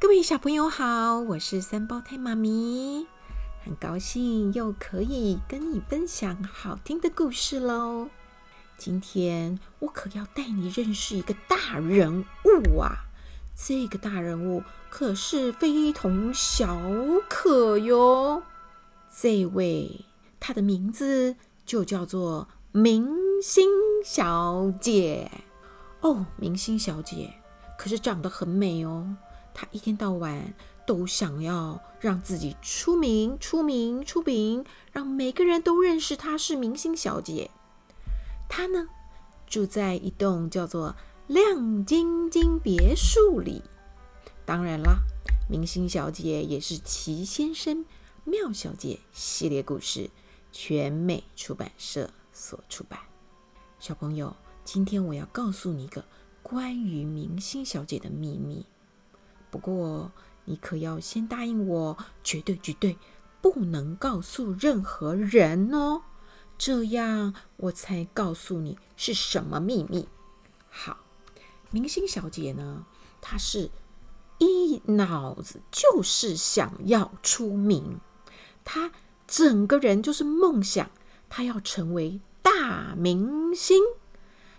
各位小朋友好，我是三胞胎妈咪，很高兴又可以跟你分享好听的故事喽。今天我可要带你认识一个大人物啊！这个大人物可是非同小可哟。这位，她的名字就叫做明星小姐哦。明星小姐可是长得很美哦。她一天到晚都想要让自己出名、出名、出名，让每个人都认识她是明星小姐。她呢，住在一栋叫做亮晶晶别墅里。当然啦，明星小姐也是奇先生、妙小姐系列故事，全美出版社所出版。小朋友，今天我要告诉你一个关于明星小姐的秘密。不过，你可要先答应我，绝对绝对不能告诉任何人哦，这样我才告诉你是什么秘密。好，明星小姐呢，她是一脑子就是想要出名，她整个人就是梦想，她要成为大明星，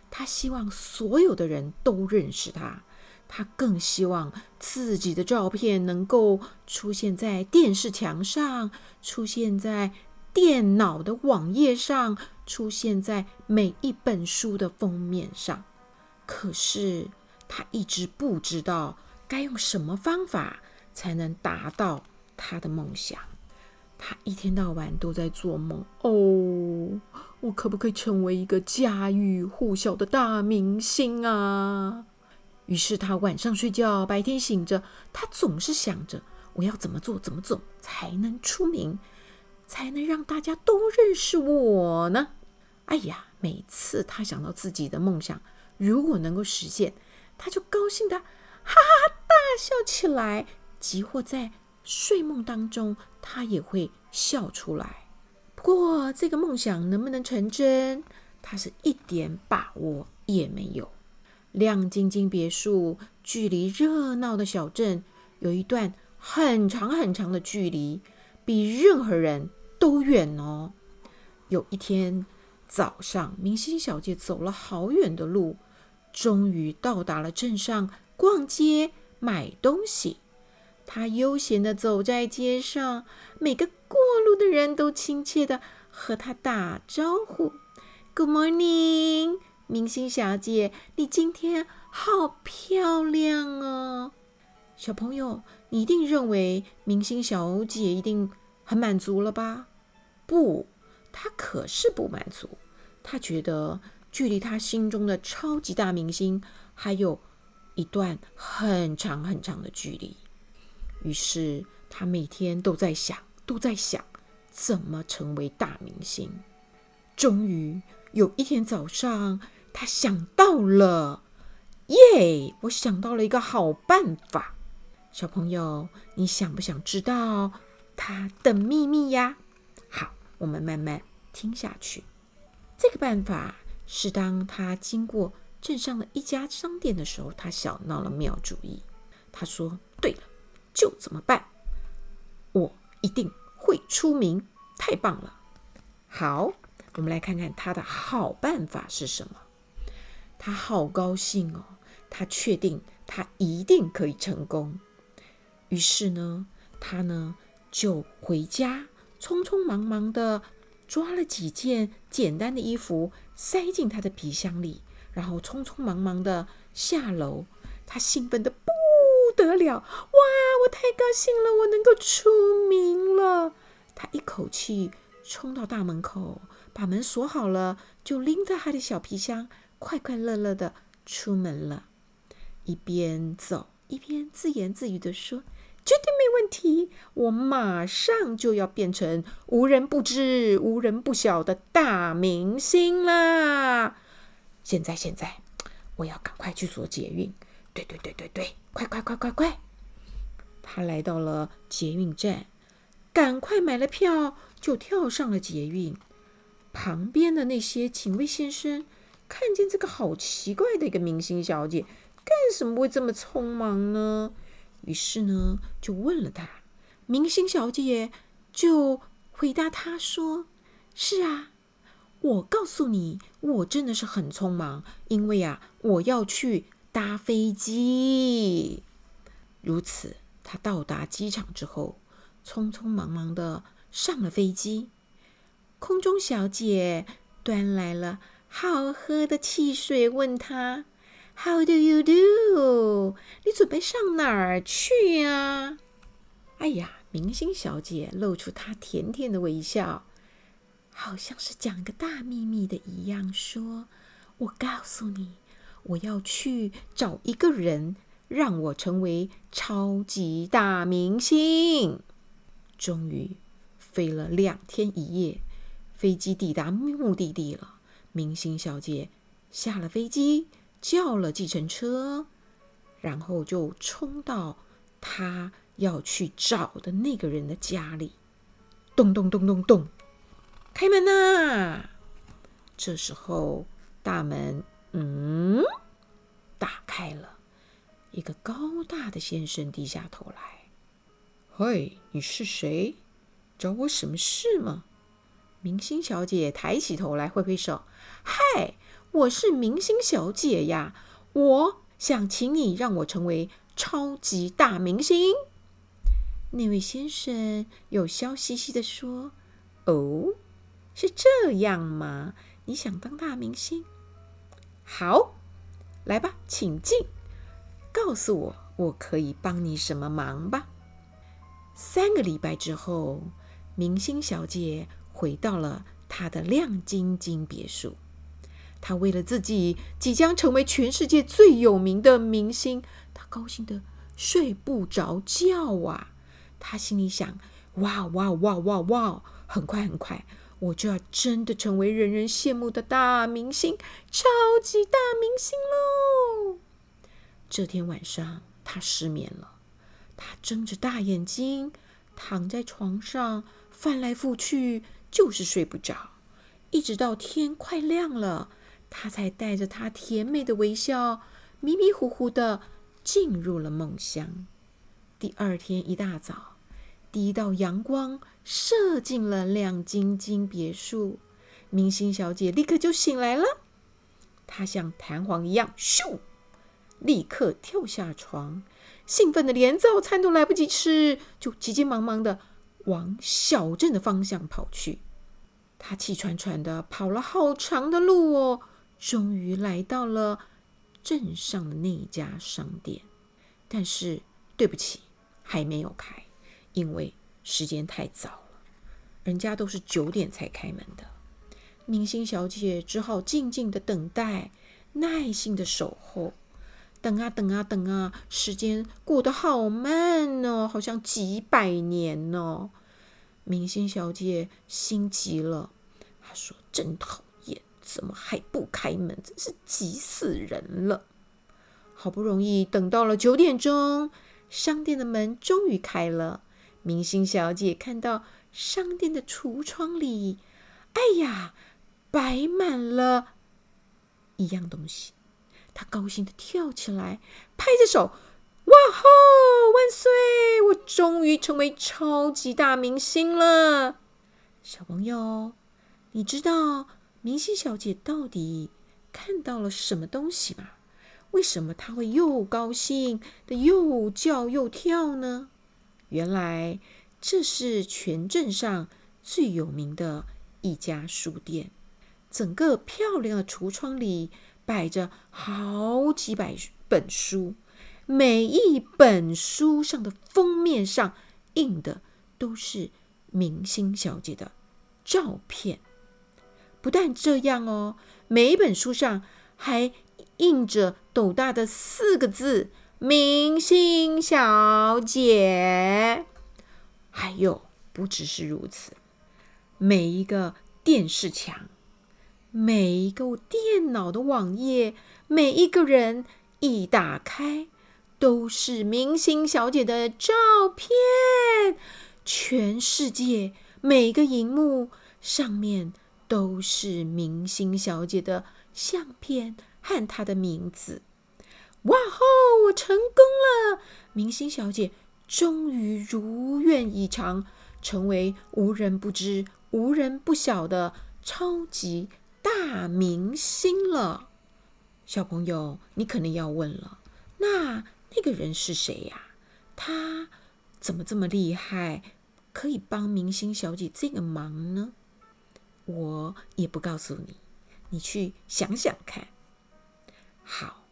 她希望所有的人都认识她。他更希望自己的照片能够出现在电视墙上，出现在电脑的网页上，出现在每一本书的封面上。可是他一直不知道该用什么方法才能达到他的梦想。他一天到晚都在做梦。哦，我可不可以成为一个家喻户晓的大明星啊？于是他晚上睡觉，白天醒着，他总是想着我要怎么做，怎么做才能出名，才能让大家都认识我呢？哎呀，每次他想到自己的梦想如果能够实现，他就高兴的哈哈大笑起来，即或在睡梦当中，他也会笑出来。不过这个梦想能不能成真，他是一点把握也没有。亮晶晶别墅距离热闹的小镇有一段很长很长的距离，比任何人都远哦。有一天早上，明星小姐走了好远的路，终于到达了镇上逛街买东西。她悠闲地走在街上，每个过路的人都亲切地和她打招呼：“Good morning。”明星小姐，你今天好漂亮哦！小朋友，你一定认为明星小姐一定很满足了吧？不，她可是不满足。她觉得距离她心中的超级大明星还有一段很长很长的距离。于是，她每天都在想，都在想怎么成为大明星。终于有一天早上，他想到了，耶！我想到了一个好办法。小朋友，你想不想知道他的秘密呀？好，我们慢慢听下去。这个办法是当他经过镇上的一家商店的时候，他想到了妙主意。他说：“对了，就怎么办，我一定会出名，太棒了！”好，我们来看看他的好办法是什么。他好高兴哦，他确定他一定可以成功。于是呢，他呢就回家，匆匆忙忙的抓了几件简单的衣服塞进他的皮箱里，然后匆匆忙忙的下楼。他兴奋得不得了，哇！我太高兴了，我能够出名了。他一口气冲到大门口，把门锁好了，就拎着他的小皮箱。快快乐乐的出门了，一边走一边自言自语的说：“绝对没问题，我马上就要变成无人不知、无人不晓的大明星啦！现在，现在，我要赶快去坐捷运。对对对对对，快快快快快！”他来到了捷运站，赶快买了票，就跳上了捷运。旁边的那些警卫先生。看见这个好奇怪的一个明星小姐，干什么会这么匆忙呢？于是呢，就问了她。明星小姐就回答她说：“是啊，我告诉你，我真的是很匆忙，因为啊，我要去搭飞机。”如此，她到达机场之后，匆匆忙忙的上了飞机。空中小姐端来了好喝的汽水，问他。How do you do？你准备上哪儿去呀？哎呀，明星小姐露出她甜甜的微笑，好像是讲个大秘密的一样，说：“我告诉你，我要去找一个人，让我成为超级大明星。”终于飞了两天一夜，飞机抵达目的地了。明星小姐下了飞机。叫了计程车，然后就冲到她要去找的那个人的家里。咚咚咚咚咚，开门呐！这时候大门嗯打开了，一个高大的先生低下头来：“嘿，你是谁？找我什么事吗？”明星小姐抬起头来，挥挥手：“嗨！”我是明星小姐呀，我想请你让我成为超级大明星。那位先生又笑嘻嘻地说：“哦，是这样吗？你想当大明星？好，来吧，请进，告诉我，我可以帮你什么忙吧？”三个礼拜之后，明星小姐回到了他的亮晶晶别墅。他为了自己即将成为全世界最有名的明星，他高兴得睡不着觉啊！他心里想：哇哇哇哇哇！很快很快，我就要真的成为人人羡慕的大明星，超级大明星喽！这天晚上，他失眠了，他睁着大眼睛躺在床上，翻来覆去，就是睡不着，一直到天快亮了。他才带着他甜美的微笑，迷迷糊糊的进入了梦乡。第二天一大早，第一道阳光射进了亮晶晶别墅，明星小姐立刻就醒来了。她像弹簧一样，咻，立刻跳下床，兴奋的连早餐都来不及吃，就急急忙忙的往小镇的方向跑去。他气喘喘的跑了好长的路哦。终于来到了镇上的那一家商店，但是对不起，还没有开，因为时间太早了，人家都是九点才开门的。明星小姐只好静静的等待，耐心的守候，等啊等啊等啊，时间过得好慢哦，好像几百年哦。明星小姐心急了，她说：“真讨厌。”怎么还不开门？真是急死人了！好不容易等到了九点钟，商店的门终于开了。明星小姐看到商店的橱窗里，哎呀，摆满了一样东西。她高兴地跳起来，拍着手：“哇吼！万岁！我终于成为超级大明星了！”小朋友，你知道明星小姐到底看到了什么东西吗？为什么她会又高兴的又叫又跳呢？原来这是全镇上最有名的一家书店。整个漂亮的橱窗里摆着好几百本书，每一本书上的封面上印的都是明星小姐的照片。不但这样哦，每一本书上还印着斗大的四个字“明星小姐”。还有，不只是如此，每一个电视墙、每一个电脑的网页、每一个人一打开，都是明星小姐的照片。全世界每个荧幕上面。都是明星小姐的相片和她的名字。哇吼！我成功了！明星小姐终于如愿以偿，成为无人不知、无人不晓的超级大明星了。小朋友，你可能要问了，那那个人是谁呀？他怎么这么厉害，可以帮明星小姐这个忙呢？我也不告诉你，你去想想看。好，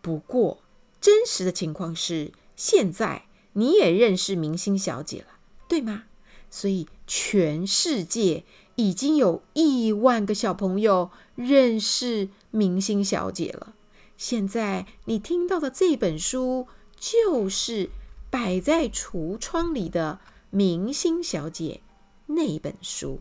不过真实的情况是，现在你也认识明星小姐了，对吗？所以全世界已经有亿万个小朋友认识明星小姐了。现在你听到的这本书，就是摆在橱窗里的明星小姐那本书。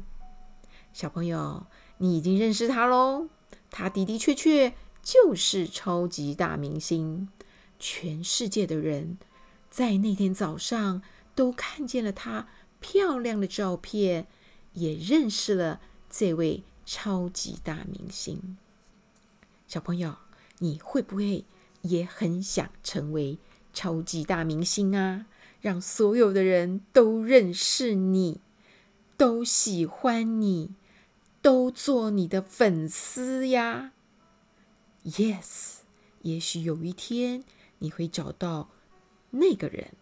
小朋友，你已经认识她喽，她的的确确就是超级大明星，全世界的人在那天早上都看见了她漂亮的照片，也认识了这位超级大明星。小朋友，你会不会也很想成为超级大明星啊？让所有的人都认识你，都喜欢你。都做你的粉丝呀！Yes，也许有一天你会找到那个人，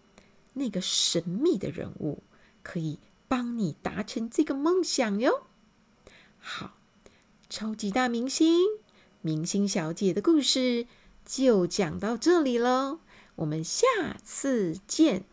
那个神秘的人物，可以帮你达成这个梦想哟。好，超级大明星明星小姐的故事就讲到这里喽，我们下次见。